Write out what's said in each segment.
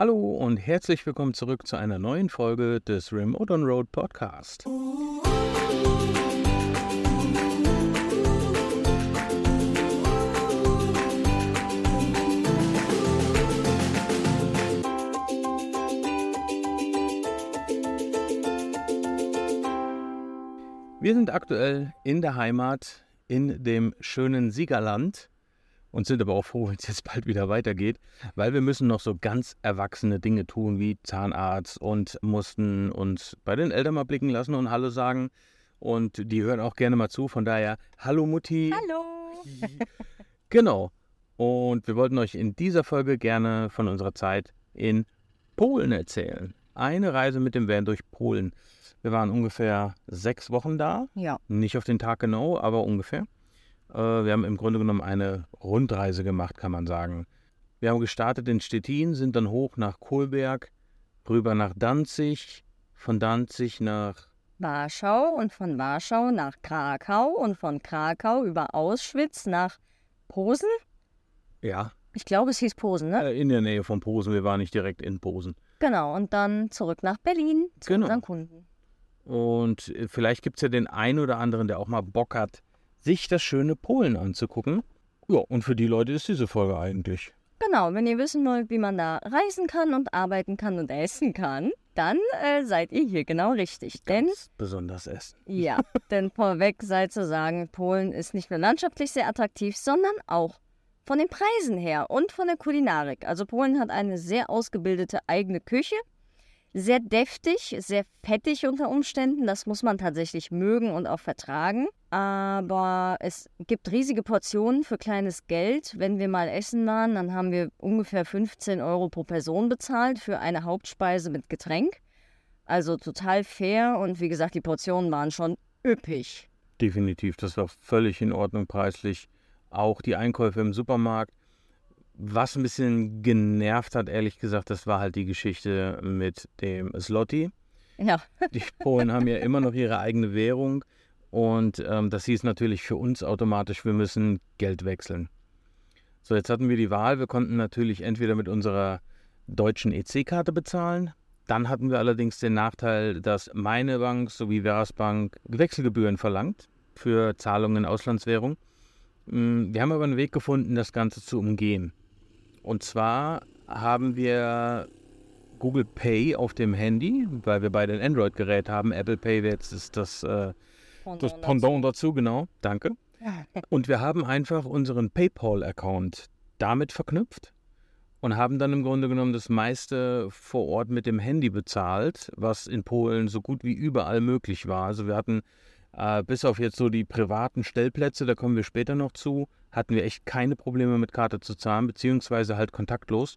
Hallo und herzlich willkommen zurück zu einer neuen Folge des Remote on Road Podcast. Wir sind aktuell in der Heimat, in dem schönen Siegerland und sind aber auch froh, wenn es jetzt bald wieder weitergeht, weil wir müssen noch so ganz erwachsene Dinge tun, wie Zahnarzt und mussten uns bei den Eltern mal blicken lassen und Hallo sagen. Und die hören auch gerne mal zu, von daher Hallo Mutti. Hallo. Genau. Und wir wollten euch in dieser Folge gerne von unserer Zeit in Polen erzählen. Eine Reise mit dem Van durch Polen. Wir waren ungefähr sechs Wochen da. Ja. Nicht auf den Tag genau, aber ungefähr. Äh, wir haben im Grunde genommen eine Rundreise gemacht, kann man sagen. Wir haben gestartet in Stettin, sind dann hoch nach Kohlberg, rüber nach Danzig, von Danzig nach Warschau und von Warschau nach Krakau und von Krakau über Auschwitz nach Posen. ja, Ich glaube, es hieß Posen, ne? äh, in der Nähe von Posen. Wir waren nicht direkt in Posen. Genau. Und dann zurück nach Berlin zu Genau. unseren Kunden. Und äh, vielleicht gibt es ja den einen oder anderen, der auch mal Bock hat, sich das schöne Polen anzugucken. Ja, und für die Leute ist diese Folge eigentlich. Genau. Wenn ihr wissen wollt, wie man da reisen kann und arbeiten kann und essen kann, dann äh, seid ihr hier genau richtig. Denn Ganz besonders essen. Ja, denn vorweg sei zu sagen, Polen ist nicht nur landschaftlich sehr attraktiv, sondern auch von den Preisen her und von der Kulinarik. Also Polen hat eine sehr ausgebildete eigene Küche, sehr deftig, sehr fettig unter Umständen. Das muss man tatsächlich mögen und auch vertragen. Aber es gibt riesige Portionen für kleines Geld. Wenn wir mal essen waren, dann haben wir ungefähr 15 Euro pro Person bezahlt für eine Hauptspeise mit Getränk. Also total fair und wie gesagt, die Portionen waren schon üppig. Definitiv, das war völlig in Ordnung preislich. Auch die Einkäufe im Supermarkt. Was ein bisschen genervt hat, ehrlich gesagt, das war halt die Geschichte mit dem Zloty. Ja, Die Polen haben ja immer noch ihre eigene Währung und ähm, das hieß natürlich für uns automatisch, wir müssen Geld wechseln. So, jetzt hatten wir die Wahl, wir konnten natürlich entweder mit unserer deutschen EC-Karte bezahlen. Dann hatten wir allerdings den Nachteil, dass meine Bank sowie Veras-Bank Wechselgebühren verlangt für Zahlungen in Auslandswährung. Mm, Wir haben aber einen Weg gefunden, das Ganze zu umgehen. Und zwar haben wir Google Pay auf dem Handy, weil wir beide ein Android-Gerät haben. Apple Pay jetzt ist das, äh, das Pendant dazu, genau. Danke. Und wir haben einfach unseren PayPal-Account damit verknüpft und haben dann im Grunde genommen das meiste vor Ort mit dem Handy bezahlt, was in Polen so gut wie überall möglich war. Also wir hatten äh, bis auf jetzt so die privaten Stellplätze, da kommen wir später noch zu, hatten wir echt keine Probleme mit Karte zu zahlen, beziehungsweise halt kontaktlos.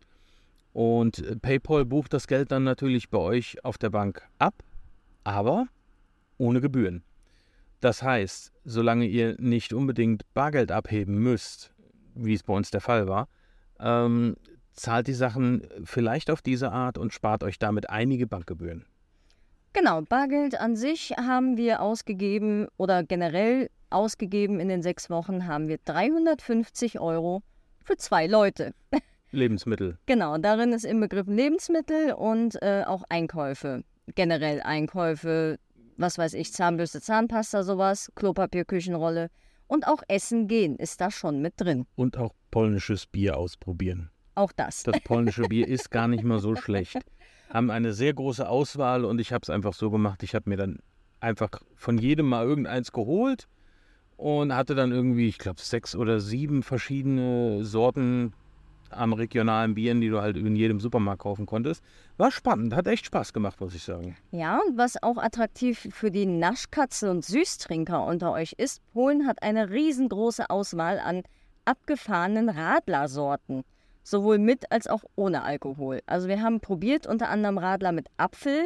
Und äh, PayPal bucht das Geld dann natürlich bei euch auf der Bank ab, aber ohne Gebühren. Das heißt, solange ihr nicht unbedingt Bargeld abheben müsst, wie es bei uns der Fall war, ähm, zahlt die Sachen vielleicht auf diese Art und spart euch damit einige Bankgebühren. Genau, Bargeld an sich haben wir ausgegeben oder generell ausgegeben in den sechs Wochen haben wir 350 Euro für zwei Leute. Lebensmittel. Genau, darin ist im Begriff Lebensmittel und äh, auch Einkäufe. Generell Einkäufe, was weiß ich, Zahnbürste, Zahnpasta, sowas, Klopapier, Küchenrolle. Und auch Essen gehen ist da schon mit drin. Und auch polnisches Bier ausprobieren. Auch das. Das polnische Bier ist gar nicht mal so schlecht. Haben eine sehr große Auswahl und ich habe es einfach so gemacht. Ich habe mir dann einfach von jedem mal irgendeins geholt und hatte dann irgendwie, ich glaube, sechs oder sieben verschiedene Sorten an regionalen Bieren, die du halt in jedem Supermarkt kaufen konntest. War spannend, hat echt Spaß gemacht, muss ich sagen. Ja, und was auch attraktiv für die Naschkatze und Süßtrinker unter euch ist, Polen hat eine riesengroße Auswahl an abgefahrenen Radlersorten. Sowohl mit als auch ohne Alkohol. Also wir haben probiert unter anderem Radler mit Apfel.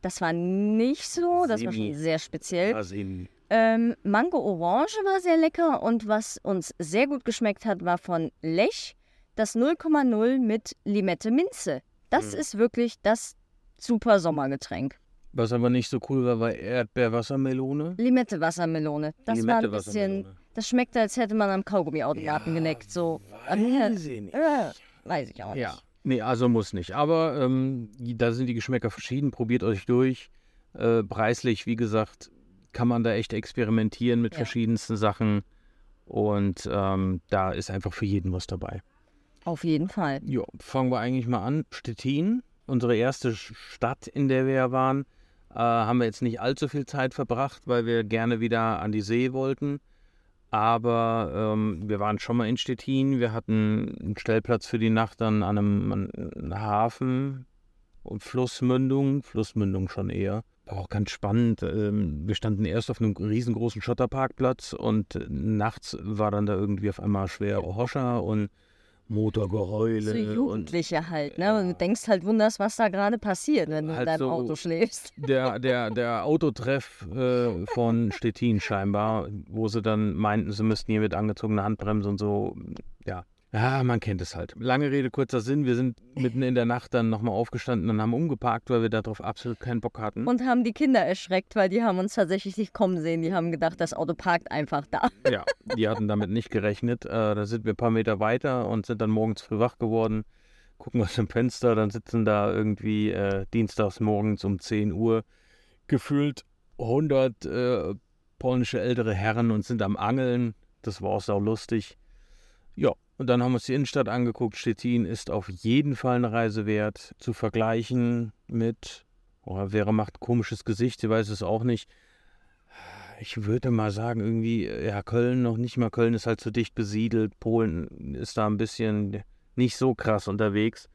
Das war nicht so, das war schon sehr speziell. Versehen. Ähm, Mango Orange war sehr lecker und was uns sehr gut geschmeckt hat, war von Lech das 0,0 mit Limette Minze. Das Mhm. ist wirklich das super Sommergetränk. Was aber nicht so cool war, war Erdbeerwassermelone. Limette Wassermelone. Das war ein bisschen, das schmeckte, als hätte man am Kaugummiautomaten geneckt. So, Weiß ich nicht. äh, weiß ich auch nicht. Ja. Nee, also muss nicht. Aber ähm, da sind die Geschmäcker verschieden. Probiert euch durch. Äh, preislich, wie gesagt, kann man da echt experimentieren mit Ja. verschiedensten Sachen. Und ähm, da ist einfach für jeden was dabei. Auf jeden Fall. Ja, fangen wir eigentlich mal an. Stettin, unsere erste Stadt, in der wir waren, äh, haben wir jetzt nicht allzu viel Zeit verbracht, weil wir gerne wieder an die See wollten. Aber ähm, wir waren schon mal in Stettin. Wir hatten einen Stellplatz für die Nacht an einem, an einem Hafen und Flussmündung. Flussmündung schon eher. War auch ganz spannend. Ähm, wir standen erst auf einem riesengroßen Schotterparkplatz und nachts war dann da irgendwie auf einmal schwer Hoscher und Motorgeheule. So und Jugendliche halt, ne? Und du denkst halt, wunderst, was da gerade passiert, wenn du in Halt deinem so- Auto schläfst. der, der, der Autotreff äh, von Stettin scheinbar, wo sie dann meinten, sie müssten hier mit angezogener Handbremse und so. Ja. Ja, man kennt es halt. Lange Rede, kurzer Sinn. Wir sind mitten in der Nacht dann nochmal aufgestanden und haben umgeparkt, weil wir darauf absolut keinen Bock hatten. Und haben die Kinder erschreckt, weil die haben uns tatsächlich nicht kommen sehen. Die haben gedacht, das Auto parkt einfach da. Ja, die hatten damit nicht gerechnet. Äh, da sind wir ein paar Meter weiter und sind dann morgens früh wach geworden, gucken aus dem Fenster, dann sitzen da irgendwie äh, dienstags morgens um 10 Uhr gefühlt 100 äh, polnische ältere Herren und sind am Angeln. Das war auch sau lustig. Ja, und dann haben wir uns die Innenstadt angeguckt. Stettin ist auf jeden Fall eine Reise wert. Zu vergleichen mit, oh, Vera macht komisches Gesicht, sie weiß es auch nicht. Ich würde mal sagen, irgendwie, ja, Köln noch nicht mal. Köln ist halt zu dicht besiedelt. Polen ist da ein bisschen nicht so krass unterwegs.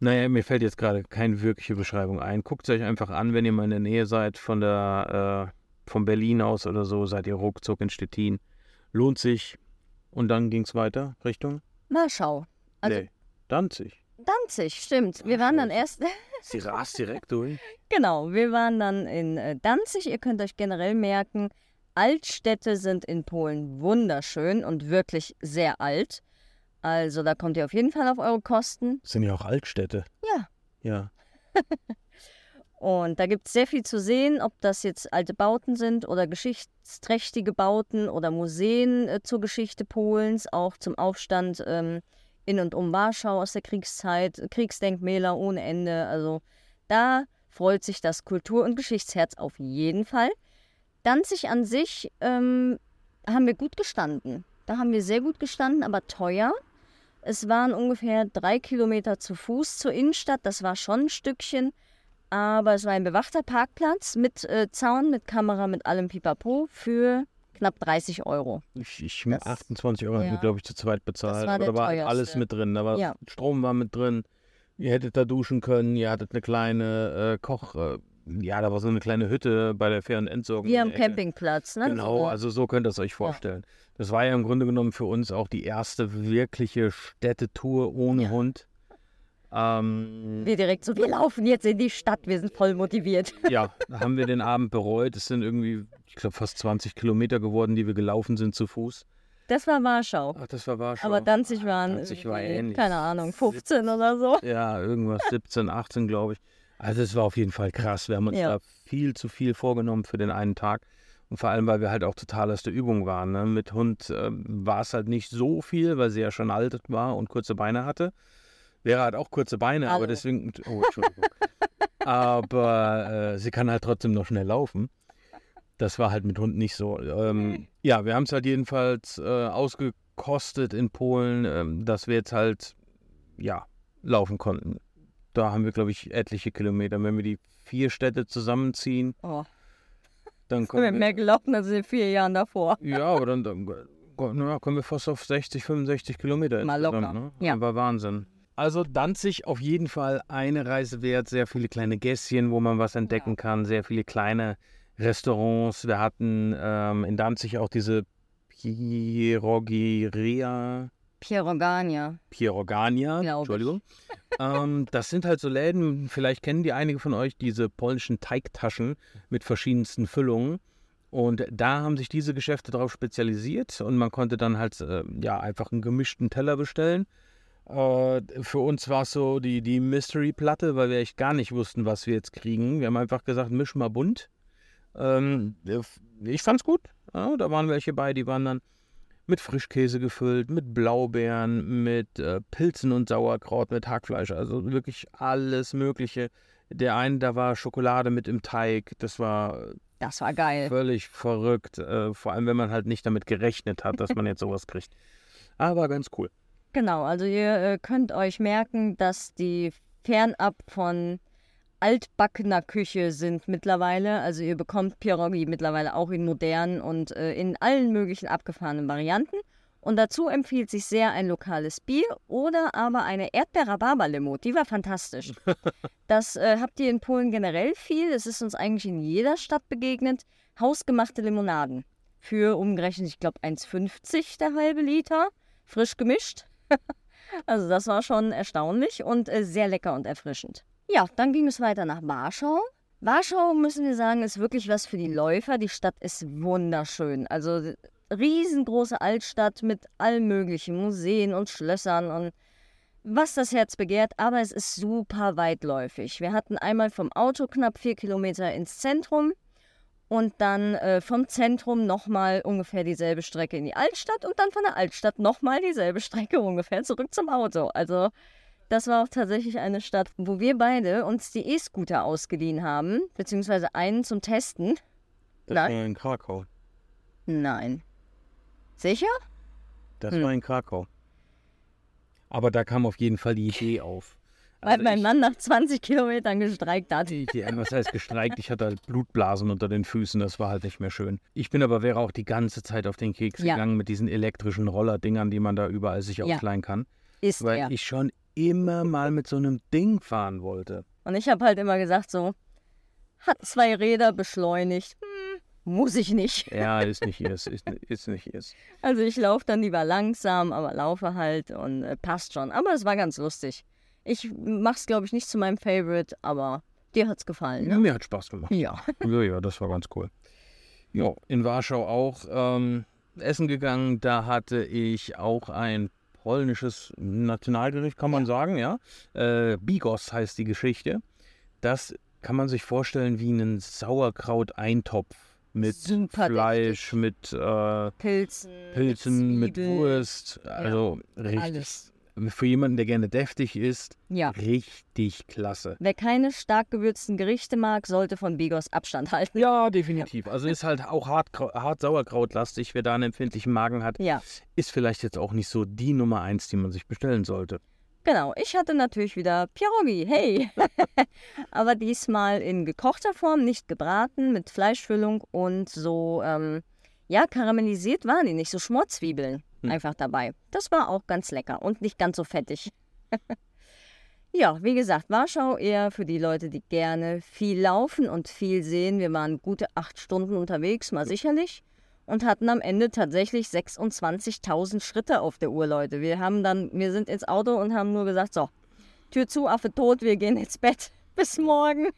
Naja, mir fällt jetzt gerade keine wirkliche Beschreibung ein. Guckt es euch einfach an, wenn ihr mal in der Nähe seid von der, äh, von Berlin aus oder so, seid ihr ruckzuck in Stettin. Lohnt sich. Und dann ging es weiter Richtung Marschau. Also nee, Danzig. Danzig, stimmt. Wir waren dann erst, Sie rast direkt durch. genau, wir waren dann in äh, Danzig. Ihr könnt euch generell merken, Altstädte sind in Polen wunderschön und wirklich sehr alt. Also da kommt ihr auf jeden Fall auf eure Kosten. Das sind ja auch Altstädte. Ja. Ja. Und da gibt es sehr viel zu sehen, ob das jetzt alte Bauten sind oder geschichtsträchtige Bauten oder Museen äh, zur Geschichte Polens, auch zum Aufstand ähm, in und um Warschau aus der Kriegszeit, Kriegsdenkmäler ohne Ende. Also da freut sich das Kultur- und Geschichtsherz auf jeden Fall. Danzig an sich ähm, haben wir gut gestanden. Da haben wir sehr gut gestanden, aber teuer. Es waren ungefähr drei Kilometer zu Fuß zur Innenstadt. Das war schon ein Stückchen. Aber es war ein bewachter Parkplatz mit äh, Zaun, mit Kamera, mit allem Pipapo für knapp 30 Euro. Ich, ich Das- 28 Euro haben ja. wir, glaube ich, zu zweit bezahlt. war der Oder war teuerste. alles mit drin. Da war Ja. Strom war mit drin. Ihr hättet da duschen können. Ihr hattet eine kleine äh, Koch. Äh, ja, da war so eine kleine Hütte bei der fairen Entsorgung. In am. Campingplatz, ne? Genau, So. also so könnt ihr es euch vorstellen. Das war ja im Grunde genommen für uns auch die erste wirkliche Städtetour ohne Ja. Hund. Ähm, Wir direkt so, wir laufen jetzt in die Stadt, wir sind voll motiviert. ja, da haben wir den Abend bereut. Es sind irgendwie, ich glaube, fast 20 Kilometer geworden, die wir gelaufen sind zu Fuß. Das war Warschau. Ach, das war Warschau. Aber Danzig waren, Danzig war ähnlich. keine Ahnung, 15 oder so. Ja, irgendwas 17, 18, glaube ich. Also es war auf jeden Fall krass. Wir haben uns Ja. da viel zu viel vorgenommen für den einen Tag. Und vor allem, weil wir halt auch total aus der Übung waren. Ne? Mit Hund ähm, war es halt nicht so viel, weil sie ja schon alt war und kurze Beine hatte. Vera hat auch kurze Beine, Hallo. aber deswegen. Oh, Entschuldigung. aber äh, sie kann halt trotzdem noch schnell laufen. Das war halt mit Hund nicht so. Ähm, ja, wir haben es halt jedenfalls äh, ausgekostet in Polen, ähm, dass wir jetzt halt, ja, laufen konnten. Da haben wir, glaube ich, etliche Kilometer. Wenn wir die vier Städte zusammenziehen, Oh, dann kommen haben wir. mehr gelaufen als in den vier Jahren davor. Ja, aber dann, dann na, kommen wir fast auf 60, 65 Kilometer Mal locker. Ne? Ja. War Wahnsinn. Also Danzig auf jeden Fall eine Reise wert. Sehr viele kleine Gässchen, wo man was entdecken kann. Sehr viele kleine Restaurants. Wir hatten ähm, in Danzig auch diese Pierogiria. Pierogania. Pierogania. Entschuldigung. ähm, das sind halt so Läden, vielleicht kennen die einige von euch diese polnischen Teigtaschen mit verschiedensten Füllungen. Und da haben sich diese Geschäfte darauf spezialisiert und man konnte dann halt äh, ja einfach einen gemischten Teller bestellen. Äh, für uns war es so die, die Mystery-Platte, weil wir echt gar nicht wussten, was wir jetzt kriegen. Wir haben einfach gesagt, misch mal bunt. Ähm, ich fand's gut. Ja, da waren welche bei, die waren dann mit Frischkäse gefüllt, mit Blaubeeren, mit äh, Pilzen und Sauerkraut, mit Hackfleisch, also wirklich alles Mögliche. Der eine, da war Schokolade mit im Teig, das war Das war geil. völlig verrückt, äh, vor allem wenn man halt nicht damit gerechnet hat, dass man jetzt sowas kriegt. Aber ganz cool. Genau, also ihr äh, könnt euch merken, dass die fernab von altbackener Küche sind mittlerweile. Also ihr bekommt Pierogi mittlerweile auch in modernen und äh, in allen möglichen abgefahrenen Varianten. Und dazu empfiehlt sich sehr ein lokales Bier oder aber eine Erdbeer-Rhabarber-Limo. Die war fantastisch. Das äh, habt ihr in Polen generell viel. Es ist uns eigentlich in jeder Stadt begegnet. Hausgemachte Limonaden. Für umgerechnet, ich glaube, 1,50 der halbe Liter. Frisch gemischt. Also das war schon erstaunlich und äh, sehr lecker und erfrischend. Ja, dann ging es weiter nach Warschau. Warschau, müssen wir sagen, ist wirklich was für die Läufer. Die Stadt ist wunderschön. Also riesengroße Altstadt mit allen möglichen Museen und Schlössern und was das Herz begehrt, aber es ist super weitläufig. Wir hatten einmal vom Auto knapp vier Kilometer ins Zentrum und dann äh, vom Zentrum nochmal ungefähr dieselbe Strecke in die Altstadt und dann von der Altstadt nochmal dieselbe Strecke ungefähr zurück zum Auto. Also das war auch tatsächlich eine Stadt, wo wir beide uns die E-Scooter ausgeliehen haben, beziehungsweise einen zum Testen. Das Nein. war in Krakau. Nein. Sicher? Das Hm. war in Krakau. Aber da kam auf jeden Fall die Idee auf. Weil Also mein Mann nach 20 Kilometern gestreikt hat. Ja, was heißt gestreikt? Ich hatte halt Blutblasen unter den Füßen, das war halt nicht mehr schön. Ich bin aber wäre auch die ganze Zeit auf den Keks Ja. gegangen mit diesen elektrischen Rollerdingern, die man da überall sich Ja. ausleihen kann. Ist Weil er. ich schon immer mal mit so einem Ding fahren wollte. Und ich habe halt immer gesagt so, hat zwei Räder beschleunigt. Hm, muss ich nicht. Ja, ist nicht ihrs, ist, ist nicht ihrs. Also ich laufe dann lieber langsam, aber laufe halt und äh, passt schon. Aber es war ganz lustig. Ich mach's, glaube ich, nicht zu meinem Favorite, aber dir hat's gefallen, Ja, ne? mir hat Spaß gemacht. Ja. Ja, ja, das war ganz cool. Ja, in Warschau auch ähm, essen gegangen. Da hatte ich auch ein polnisches Nationalgericht, kann man sagen, ja. Äh, Bigos heißt die Geschichte. Das kann man sich vorstellen wie einen Sauerkraut-Eintopf mit Super Fleisch, mit äh, Pilzen, Pilzen, mit Zwiebeln, Wurst. Also richtig. alles. Für jemanden, der gerne deftig isst, Ja. richtig klasse. Wer keine stark gewürzten Gerichte mag, sollte von Bigos Abstand halten. Ja, definitiv. Also ist halt auch hart, hart Sauerkrautlastig. Wer da einen empfindlichen Magen hat, Ja, ist vielleicht jetzt auch nicht so die Nummer eins, die man sich bestellen sollte. genau. Ich hatte natürlich wieder Pierogi, hey. Aber diesmal in gekochter Form, nicht gebraten, mit Fleischfüllung und so, ähm, ja, karamellisiert waren die nicht, so Schmorzwiebeln Hm. einfach dabei. Das war auch ganz lecker und nicht ganz so fettig. ja, wie gesagt, Warschau eher für die Leute, die gerne viel laufen und viel sehen. Wir waren gute acht Stunden unterwegs, mal sicherlich. Und hatten am Ende tatsächlich 26.000 Schritte auf der Uhr, Leute. Wir haben dann, wir sind ins Auto und haben nur gesagt, so, Tür zu, Affe tot, wir gehen ins Bett. Bis morgen.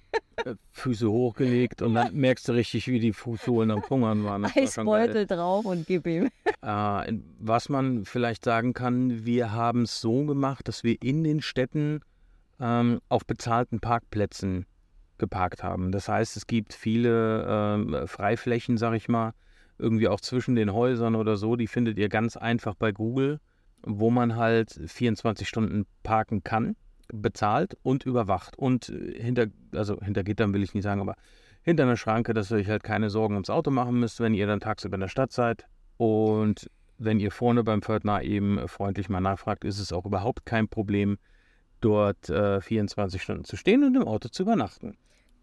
Äh, Füße hochgelegt und dann merkst du richtig, wie die Fußsohlen am Hungern waren. Das war. Eisbeutel drauf und gib ihm. Äh, was man vielleicht sagen kann, wir haben es so gemacht, dass wir in den Städten ähm, auf bezahlten Parkplätzen geparkt haben. Das heißt, es gibt viele ähm, Freiflächen, sag ich mal, irgendwie auch zwischen den Häusern oder so. Die findet ihr ganz einfach bei Google, wo man halt 24 Stunden parken kann, bezahlt und überwacht. Und äh, hinter, also hinter Gittern will ich nicht sagen, aber hinter einer Schranke, dass ihr euch halt keine Sorgen ums Auto machen müsst, wenn ihr dann tagsüber in der Stadt seid. Und wenn ihr vorne beim Pförtner eben freundlich mal nachfragt, ist es auch überhaupt kein Problem, dort äh, 24 Stunden zu stehen und im Auto zu übernachten.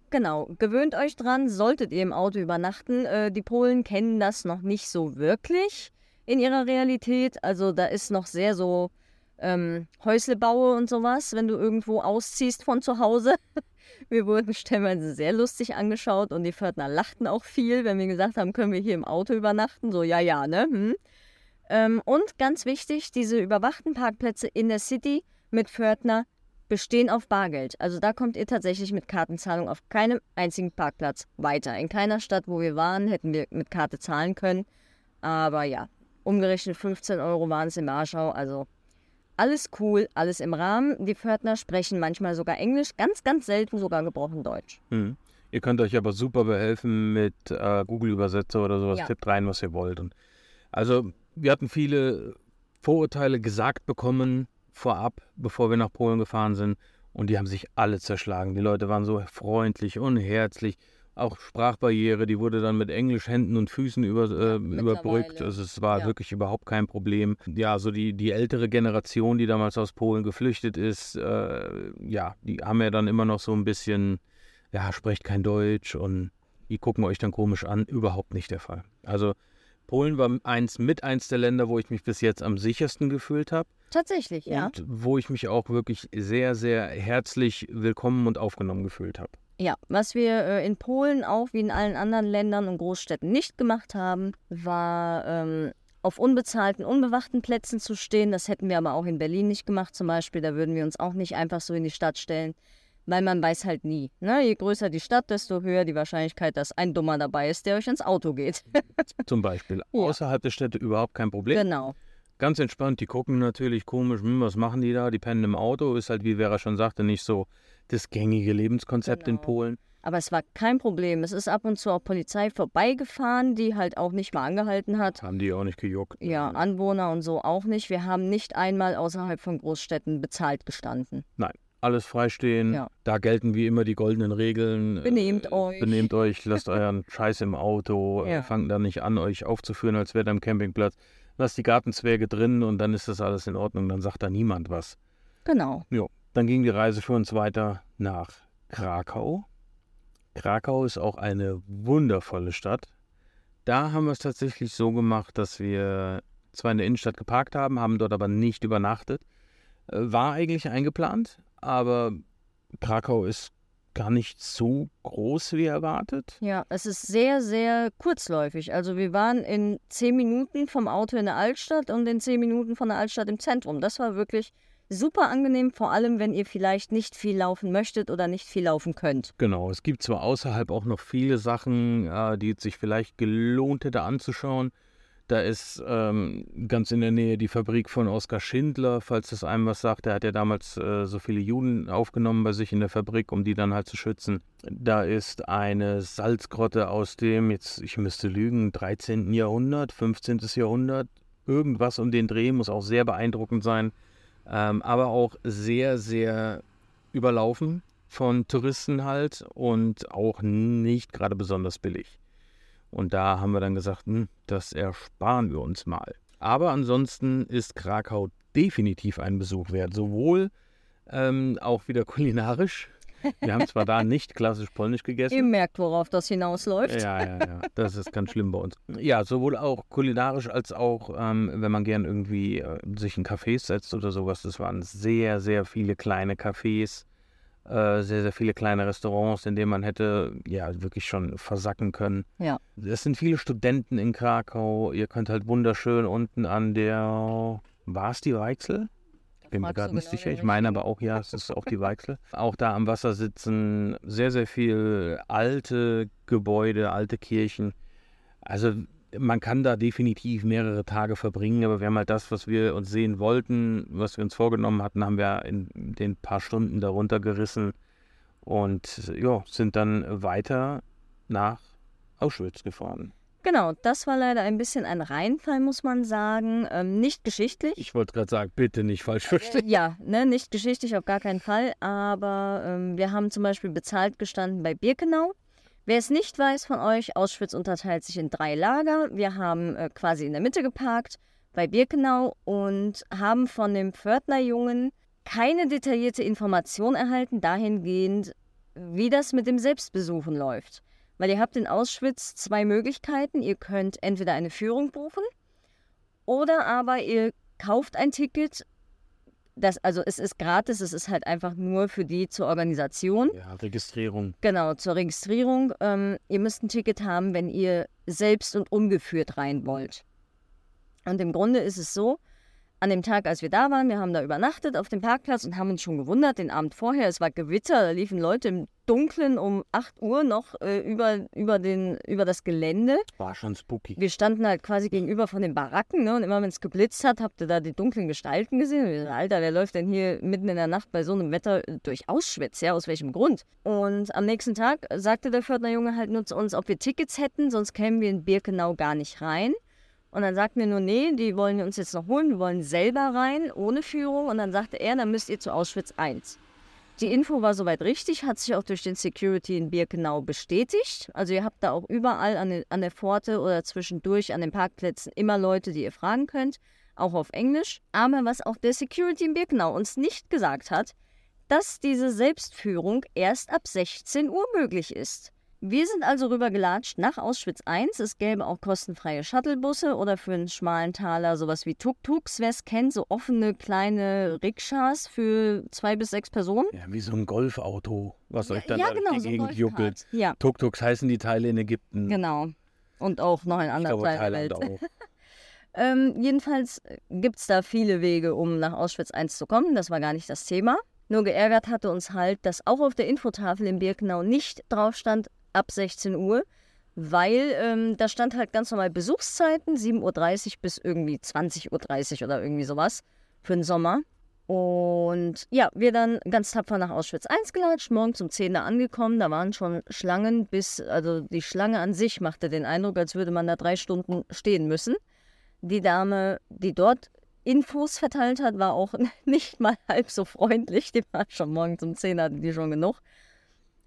Genau, gewöhnt euch dran, solltet ihr im Auto übernachten. Äh, die Polen kennen das noch nicht so wirklich in ihrer Realität. Also da ist noch sehr so ähm, Häuslebaue und sowas, wenn du irgendwo ausziehst von zu Hause. Wir wurden stellenweise sehr lustig angeschaut und die Pförtner lachten auch viel, wenn wir gesagt haben, können wir hier im Auto übernachten. So, ja, ja, ne? Hm. Ähm, und ganz wichtig, diese überwachten Parkplätze in der City mit Pförtner bestehen auf Bargeld. Also da kommt ihr tatsächlich mit Kartenzahlung auf keinem einzigen Parkplatz weiter. In keiner Stadt, wo wir waren, hätten wir mit Karte zahlen können. Aber ja, umgerechnet 15 Euro waren es in Warschau. Also alles cool, alles im Rahmen. Die Pförtner sprechen manchmal sogar Englisch, ganz, ganz selten sogar gebrochen Deutsch. Hm. Ihr könnt euch aber super behelfen mit äh, Google-Übersetzer oder sowas. Ja. Tippt rein, was ihr wollt. Und also wir hatten viele Vorurteile gesagt bekommen vorab, bevor wir nach Polen gefahren sind. Und die haben sich alle zerschlagen. Die Leute waren so freundlich und herzlich. Auch Sprachbarriere, die wurde dann mit Englisch Händen und Füßen über, äh, überbrückt. Also es war ja. wirklich überhaupt kein Problem. Ja, so die, die ältere Generation, die damals aus Polen geflüchtet ist, äh, ja, die haben ja dann immer noch so ein bisschen, ja, sprecht kein Deutsch und die gucken euch dann komisch an. Überhaupt nicht der Fall. Also Polen war eins mit eins der Länder, wo ich mich bis jetzt am sichersten gefühlt habe. Tatsächlich, ja. Und wo ich mich auch wirklich sehr, sehr herzlich willkommen und aufgenommen gefühlt habe. Ja, was wir äh, in Polen auch wie in allen anderen Ländern und Großstädten nicht gemacht haben, war ähm, auf unbezahlten, unbewachten Plätzen zu stehen. Das hätten wir aber auch in Berlin nicht gemacht zum Beispiel. Da würden wir uns auch nicht einfach so in die Stadt stellen, weil man weiß halt nie. Ne? Je größer die Stadt, desto höher die Wahrscheinlichkeit, dass ein Dummer dabei ist, der euch ins Auto geht. zum Beispiel. Ja. Außerhalb der Städte überhaupt kein Problem. Genau. Ganz entspannt, die gucken natürlich komisch, hm, was machen die da? Die pennen im Auto, ist halt, wie Vera schon sagte, nicht so das gängige Lebenskonzept genau. in Polen. Aber es war kein Problem. Es ist ab und zu auch Polizei vorbeigefahren, die halt auch nicht mal angehalten hat. Haben die auch nicht gejuckt. Ja, Anwohner und so auch nicht. Wir haben nicht einmal außerhalb von Großstädten bezahlt gestanden. Nein, alles freistehen. Ja. Da gelten wie immer die goldenen Regeln. Benehmt äh, euch. Benehmt euch, lasst euren Scheiß im Auto. Ja. Fangt da nicht an, euch aufzuführen, als wäre am Campingplatz lass die Gartenzwerge drin und dann ist das alles in Ordnung, dann sagt da niemand was. Genau. Jo, dann ging die Reise für uns weiter nach Krakau. Krakau ist auch eine wundervolle Stadt. Da haben wir es tatsächlich so gemacht, dass wir zwar in der Innenstadt geparkt haben, haben dort aber nicht übernachtet. Äh, war eigentlich eingeplant, aber Krakau ist gar nicht so groß wie erwartet. Ja, es ist sehr, sehr kurzläufig. Also wir waren in zehn Minuten vom Auto in der Altstadt und in zehn Minuten von der Altstadt im Zentrum. Das war wirklich super angenehm, vor allem wenn ihr vielleicht nicht viel laufen möchtet oder nicht viel laufen könnt. Genau, es gibt zwar außerhalb auch noch viele Sachen, die sich vielleicht gelohnt hätte anzuschauen. Da ist ähm, ganz in der Nähe die Fabrik von Oskar Schindler, falls das einem was sagt. Der hat ja damals äh, so viele Juden aufgenommen bei sich in der Fabrik, um die dann halt zu schützen. Da ist eine Salzgrotte aus dem, jetzt ich müsste lügen, 13. Jahrhundert, 15. Jahrhundert. Irgendwas um den Dreh muss auch sehr beeindruckend sein. Ähm, aber auch sehr, sehr überlaufen von Touristen halt und auch nicht gerade besonders billig. Und da haben wir dann gesagt, hm, das ersparen wir uns mal. Aber ansonsten ist Krakau definitiv ein Besuch wert. Sowohl ähm, auch wieder kulinarisch. Wir haben zwar da nicht klassisch polnisch gegessen. Ihr merkt, worauf das hinausläuft. Ja, ja, ja. Das ist ganz schlimm bei uns. Ja, sowohl auch kulinarisch als auch, ähm, wenn man gern irgendwie äh, sich in Cafés setzt oder sowas. Das waren sehr, sehr viele kleine Cafés äh, sehr, sehr viele kleine Restaurants, in denen man hätte ja wirklich schon versacken können. Ja. Es sind viele Studenten in Krakau. Ihr könnt halt wunderschön unten an der, war es die Weichsel? Bin mir gerade nicht genau sicher. Ich meine aber auch, ja, es ist auch die Weichsel. Auch da am Wasser sitzen sehr, sehr viel alte Gebäude, alte Kirchen. Also man kann da definitiv mehrere Tage verbringen, aber wir haben halt das, was wir uns sehen wollten, was wir uns vorgenommen hatten, haben wir in den paar Stunden darunter gerissen und ja, sind dann weiter nach Auschwitz gefahren. Genau, das war leider ein bisschen ein Reinfall, muss man sagen. Ähm, nicht geschichtlich. Ich wollte gerade sagen, bitte nicht falsch verstehen. Äh, ja, ne, nicht geschichtlich auf gar keinen Fall. Aber ähm, wir haben zum Beispiel bezahlt gestanden bei Birkenau. Wer es nicht weiß von euch, Auschwitz unterteilt sich in drei Lager. Wir haben äh, quasi in der Mitte geparkt bei Birkenau und haben von dem Pförtnerjungen keine detaillierte Information erhalten dahingehend, wie das mit dem Selbstbesuchen läuft. Weil ihr habt in Auschwitz zwei Möglichkeiten. Ihr könnt entweder eine Führung buchen oder aber ihr kauft ein Ticket das, also es ist gratis, es ist halt einfach nur für die zur Organisation. Ja, Registrierung. Genau, zur Registrierung. Ähm, ihr müsst ein Ticket haben, wenn ihr selbst und ungeführt rein wollt. Und im Grunde ist es so, an dem Tag, als wir da waren, wir haben da übernachtet auf dem Parkplatz und haben uns schon gewundert, den Abend vorher, es war Gewitter, da liefen Leute im Dunkeln um 8 Uhr noch äh, über, über, den, über das Gelände. War schon spooky. Wir standen halt quasi gegenüber von den Baracken ne? und immer wenn es geblitzt hat, habt ihr da die dunklen Gestalten gesehen. Wir, Alter, wer läuft denn hier mitten in der Nacht bei so einem Wetter durch Auschwitz? Ja, aus welchem Grund? Und am nächsten Tag sagte der Pförtnerjunge halt nur zu uns, ob wir Tickets hätten, sonst kämen wir in Birkenau gar nicht rein. Und dann sagten wir nur, nee, die wollen wir uns jetzt noch holen, wir wollen selber rein, ohne Führung. Und dann sagte er, dann müsst ihr zu Auschwitz 1. Die Info war soweit richtig, hat sich auch durch den Security in Birkenau bestätigt. Also ihr habt da auch überall an, den, an der Pforte oder zwischendurch an den Parkplätzen immer Leute, die ihr fragen könnt, auch auf Englisch. Aber was auch der Security in Birkenau uns nicht gesagt hat, dass diese Selbstführung erst ab 16 Uhr möglich ist. Wir sind also rübergelatscht nach Auschwitz I. Es gäbe auch kostenfreie Shuttlebusse oder für einen schmalen Taler sowas wie Tuk-Tuks, wer es kennt, so offene kleine Rikschas für zwei bis sechs Personen. Ja, wie so ein Golfauto, was euch dann ja, da genau, so die ein Gegend juckelt. Ja, Tuk-Tuks heißen die Teile in Ägypten. genau. Und auch noch in Ich anderen glaube, Teilen der Thailand Welt. auch. Ähm, jedenfalls gibt es da viele Wege, um nach Auschwitz I zu kommen. Das war gar nicht das Thema. Nur geärgert hatte uns halt, dass auch auf der Infotafel in Birkenau nicht drauf stand ab 16 Uhr, weil ähm, da stand halt ganz normal Besuchszeiten, 7.30 Uhr bis irgendwie 20.30 Uhr oder irgendwie sowas für den Sommer. Und ja, wir dann ganz tapfer nach Auschwitz I gelatscht, morgens um 10 Uhr angekommen. Da waren schon Schlangen bis, also die Schlange an sich machte den Eindruck, als würde man da drei Stunden stehen müssen. Die Dame, die dort Infos verteilt hat, war auch nicht mal halb so freundlich. Die war schon morgens um 10 hatte die schon genug.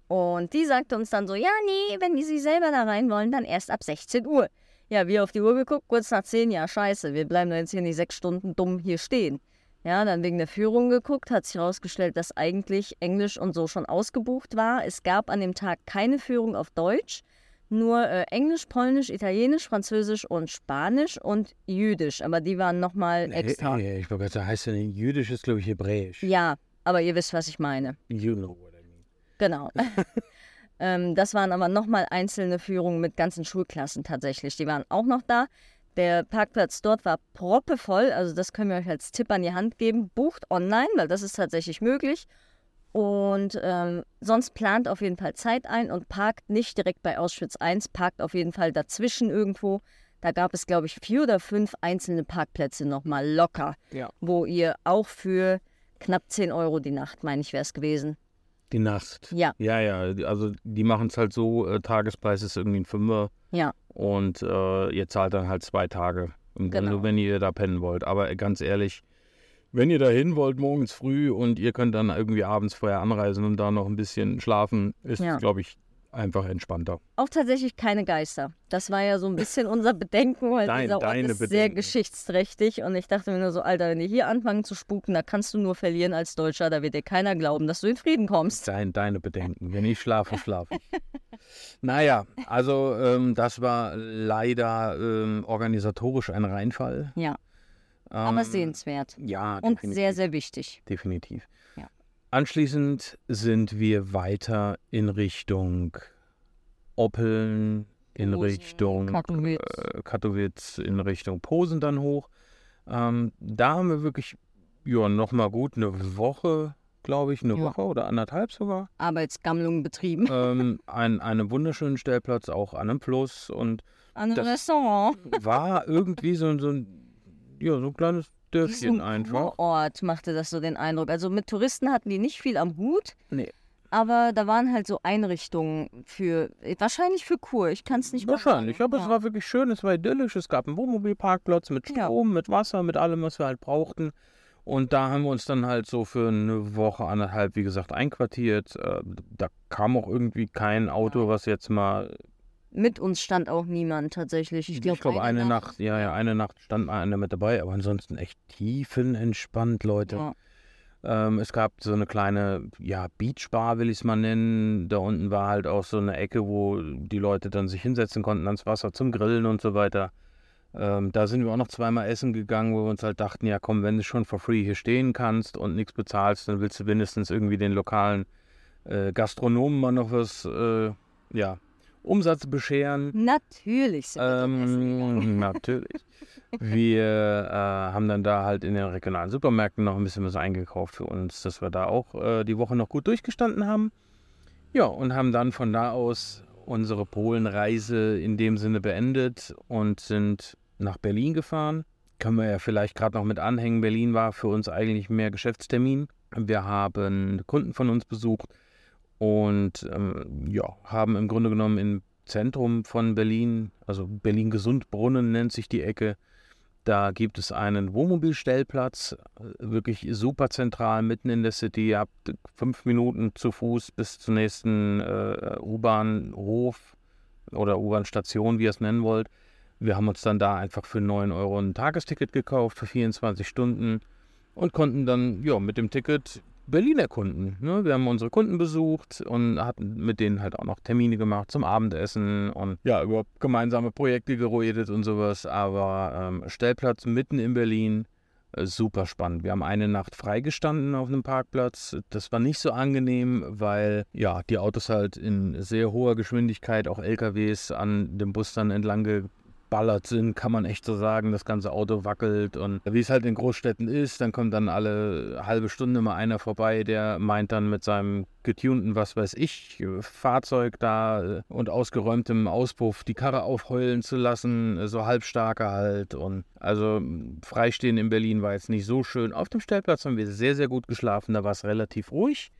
Und die sagte uns dann so, ja, nee, wenn Sie selber da rein wollen, dann erst ab 16 Uhr. Ja, wir auf die Uhr geguckt, kurz nach 10, ja, scheiße, wir bleiben da jetzt hier nicht sechs Stunden dumm hier stehen. Ja, dann wegen der Führung geguckt, hat sich herausgestellt, dass eigentlich Englisch und so schon ausgebucht war. Es gab an dem Tag keine Führung auf Deutsch, nur äh, Englisch, Polnisch, Italienisch, Französisch und Spanisch und Jüdisch. Aber die waren nochmal extra. Hey, ich wollte gerade sagen, heißt ja nicht Jüdisch, ist glaube ich Hebräisch. Ja, aber ihr wisst, was ich meine. You know. Genau. ähm, das waren aber nochmal einzelne Führungen mit ganzen Schulklassen tatsächlich. Die waren auch noch da. Der Parkplatz dort war proppevoll, also das können wir euch als Tipp an die Hand geben. Bucht online, weil das ist tatsächlich möglich. Und ähm, sonst plant auf jeden Fall Zeit ein und parkt nicht direkt bei Auschwitz I, parkt auf jeden Fall dazwischen irgendwo. Da gab es, glaube ich, vier oder fünf einzelne Parkplätze nochmal locker, Ja. wo ihr auch für knapp 10 Euro die Nacht, meine ich, wäre es gewesen. Die Nacht. Ja. Ja, ja, also die machen es halt so, äh, Tagespreis ist irgendwie ein Fünfer Ja, und äh, ihr zahlt dann halt zwei Tage, im Genau. Grunde, wenn ihr da pennen wollt. Aber äh, ganz ehrlich, wenn ihr da hin wollt morgens früh und ihr könnt dann irgendwie abends vorher anreisen und da noch ein bisschen schlafen, ist, Ja. glaube ich, einfach entspannter. auch tatsächlich keine Geister. Das war ja so ein bisschen unser Bedenken, weil Dein- dieser Ort ist sehr Bedenken. geschichtsträchtig. Und ich dachte mir nur so, Alter, wenn die hier anfangen zu spuken, da kannst du nur verlieren als Deutscher. Da wird dir keiner glauben, dass du in Frieden kommst. Dein, deine Bedenken. Wenn ich schlafe, schlafe. naja, also ähm, das war leider ähm, organisatorisch ein Reinfall. Ja, aber Ähm, sehenswert. Ja, Und definitiv. sehr, sehr wichtig. definitiv. Anschließend sind wir weiter in Richtung Oppeln, in Posen, Richtung Katowice. äh, Katowice, in Richtung Posen dann hoch. Ähm, da haben wir wirklich, ja, nochmal gut eine Woche, glaube ich, eine Ja. Woche oder anderthalb sogar. Arbeitsgammlung betrieben. ähm, ein, einen wunderschönen Stellplatz, auch an einem Fluss und An einem Restaurant. war irgendwie so, ein- so ein, ja, so ein kleines Dörfchen ein einfach. Kurort machte das so den Eindruck. Also mit Touristen hatten die nicht viel am Hut. Nee. Aber da waren halt so Einrichtungen für, wahrscheinlich für Kur. Ich kann es nicht mehr Wahrscheinlich, aber es war wirklich schön, es war idyllisch, es gab einen Wohnmobilparkplatz mit Ja. Strom, mit Wasser, mit allem, was wir halt brauchten. Und da haben wir uns dann halt so für eine Woche, anderthalb, wie gesagt, einquartiert. Äh, Da kam auch irgendwie kein Auto, was jetzt mal, Mit uns stand auch niemand tatsächlich. Ich glaube, glaube, eine Nacht, ja, ja, eine Nacht stand mal einer mit dabei, aber ansonsten echt tiefenentspannt, Leute. Ja. Ähm, es gab so eine kleine, ja, Beachbar will ich es mal nennen. Da unten war halt auch so eine Ecke, wo die Leute dann sich hinsetzen konnten ans Wasser zum Grillen und so weiter. Ähm, da sind wir auch noch zweimal essen gegangen, wo wir uns halt dachten, ja komm, wenn du schon for free hier stehen kannst und nichts bezahlst, dann willst du wenigstens irgendwie den lokalen äh, Gastronomen mal noch was, äh, ja, Umsatz bescheren. Natürlich sind wir. Ähm, natürlich. Wir äh, haben dann da halt in den regionalen Supermärkten noch ein bisschen was eingekauft für uns, dass wir da auch äh, die Woche noch gut durchgestanden haben. Ja, und haben dann von da aus unsere Polenreise in dem Sinne beendet und sind nach Berlin gefahren. Können wir ja vielleicht gerade noch mit anhängen. Berlin war für uns eigentlich mehr Geschäftstermin. Wir haben Kunden von uns besucht und ähm, ja, haben im Grunde genommen in Zentrum von Berlin, also Berlin-Gesundbrunnen nennt sich die Ecke. Da gibt es einen Wohnmobilstellplatz, äh, wirklich super zentral, mitten in der City. Ihr habt fünf Minuten zu Fuß bis zum nächsten äh, U-Bahnhof oder U-Bahn-Station, wie ihr es nennen wollt. Wir haben uns dann da einfach für 9 Euro ein Tagesticket gekauft für 24 Stunden und konnten dann ja, mit dem Ticket Berliner Kunden. Ne? Wir haben unsere Kunden besucht und hatten mit denen halt auch noch Termine gemacht zum Abendessen und ja, überhaupt gemeinsame Projekte geredet und sowas. Aber ähm, Stellplatz mitten in Berlin, äh, super spannend. Wir haben eine Nacht freigestanden auf einem Parkplatz. Das war nicht so angenehm, weil ja, die Autos halt in sehr hoher Geschwindigkeit, auch LKWs an dem Bus dann entlang geballert sind, kann man echt so sagen. Das ganze Auto wackelt und wie es halt in Großstädten ist, dann kommt dann alle halbe Stunde mal einer vorbei, der meint dann mit seinem getunten, was weiß ich, Fahrzeug da äh, und ausgeräumtem Auspuff die Karre aufheulen zu lassen, so halbstarke halt. Und also Freistehen in Berlin war jetzt nicht so schön. Auf dem Stellplatz haben wir sehr, sehr gut geschlafen, da war es relativ ruhig.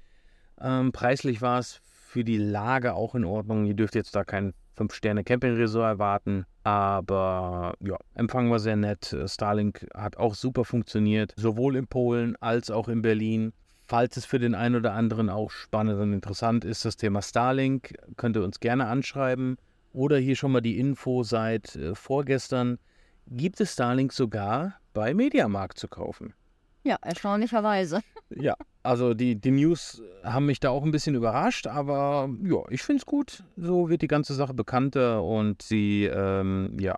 Ähm, preislich war es für die Lage auch in Ordnung. Ihr dürft jetzt da kein 5-Sterne-Camping-Resort erwarten. Aber ja, Empfang war sehr nett. Starlink hat auch super funktioniert, sowohl in Polen als auch in Berlin. Falls es für den einen oder anderen auch spannend und interessant ist, das Thema Starlink, könnt ihr uns gerne anschreiben. Oder hier schon mal die Info seit äh, vorgestern gibt es Starlink sogar bei Mediamarkt zu kaufen. Ja, erstaunlicherweise. Ja, also die, die News haben mich da auch ein bisschen überrascht, aber ja, ich finde es gut. So wird die ganze Sache bekannter und sie, ähm, ja,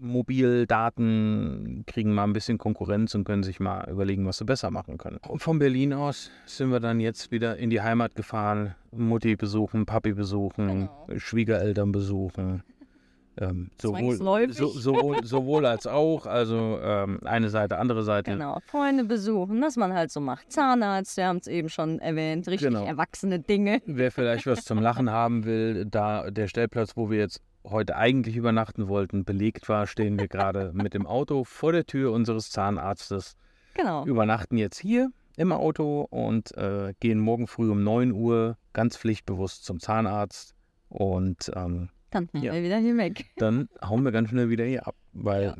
Mobildaten kriegen mal ein bisschen Konkurrenz und können sich mal überlegen, was sie besser machen können. Und von Berlin aus sind wir dann jetzt wieder in die Heimat gefahren, Mutti besuchen, Papi besuchen, genau. Schwiegereltern besuchen. Ähm, sowohl, so, sowohl, sowohl als auch, also ähm, eine Seite, andere Seite. Genau, Freunde besuchen, was man halt so macht. Zahnarzt, wir haben es eben schon erwähnt, richtig genau. erwachsene Dinge. Wer vielleicht was zum Lachen haben will, da der Stellplatz, wo wir jetzt heute eigentlich übernachten wollten, belegt war, stehen wir gerade mit dem Auto vor der Tür unseres Zahnarztes. Genau. Übernachten jetzt hier im Auto und äh, gehen morgen früh um 9 Uhr ganz pflichtbewusst zum Zahnarzt. Und ähm, dann ja. wir wieder hier weg. Dann hauen wir ganz schnell wieder hier ab, weil ja.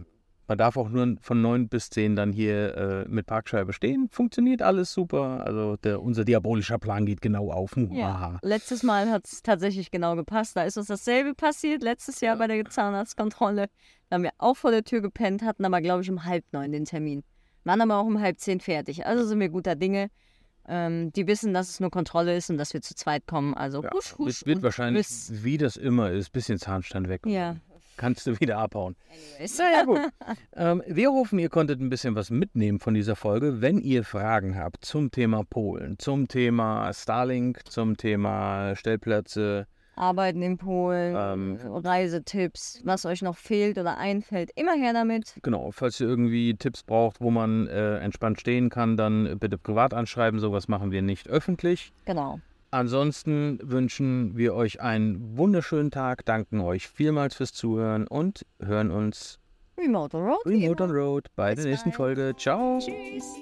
man darf auch nur von 9 bis 10 dann hier äh, mit Parkscheibe stehen. Funktioniert alles super. Also der, unser diabolischer Plan geht genau auf. Ja. Letztes Mal hat es tatsächlich genau gepasst. Da ist uns dasselbe passiert, letztes Jahr bei der Zahnarztkontrolle. Da haben wir auch vor der Tür gepennt, hatten aber, glaube ich, um halb neun den Termin. Waren aber auch um halb zehn fertig. Also sind wir guter Dinge. Ähm, die wissen, dass es nur Kontrolle ist und dass wir zu zweit kommen. Also ja, husch, husch. Es wird wahrscheinlich, bis. wie das immer ist, bisschen Zahnstein weg. Ja. Kannst du wieder abhauen. Anyways. ja, gut. ähm, wir hoffen, ihr konntet ein bisschen was mitnehmen von dieser Folge. Wenn ihr Fragen habt zum Thema Polen, zum Thema Starlink, zum Thema Stellplätze, Arbeiten in Polen, ähm, Reisetipps, was euch noch fehlt oder einfällt, immer her damit. Genau, falls ihr irgendwie Tipps braucht, wo man äh, entspannt stehen kann, dann bitte privat anschreiben. Sowas machen wir nicht öffentlich. Genau. Ansonsten wünschen wir euch einen wunderschönen Tag, danken euch vielmals fürs Zuhören und hören uns Remote on Road. Remote on Road bei der nächsten Folge. Ciao. Tschüss.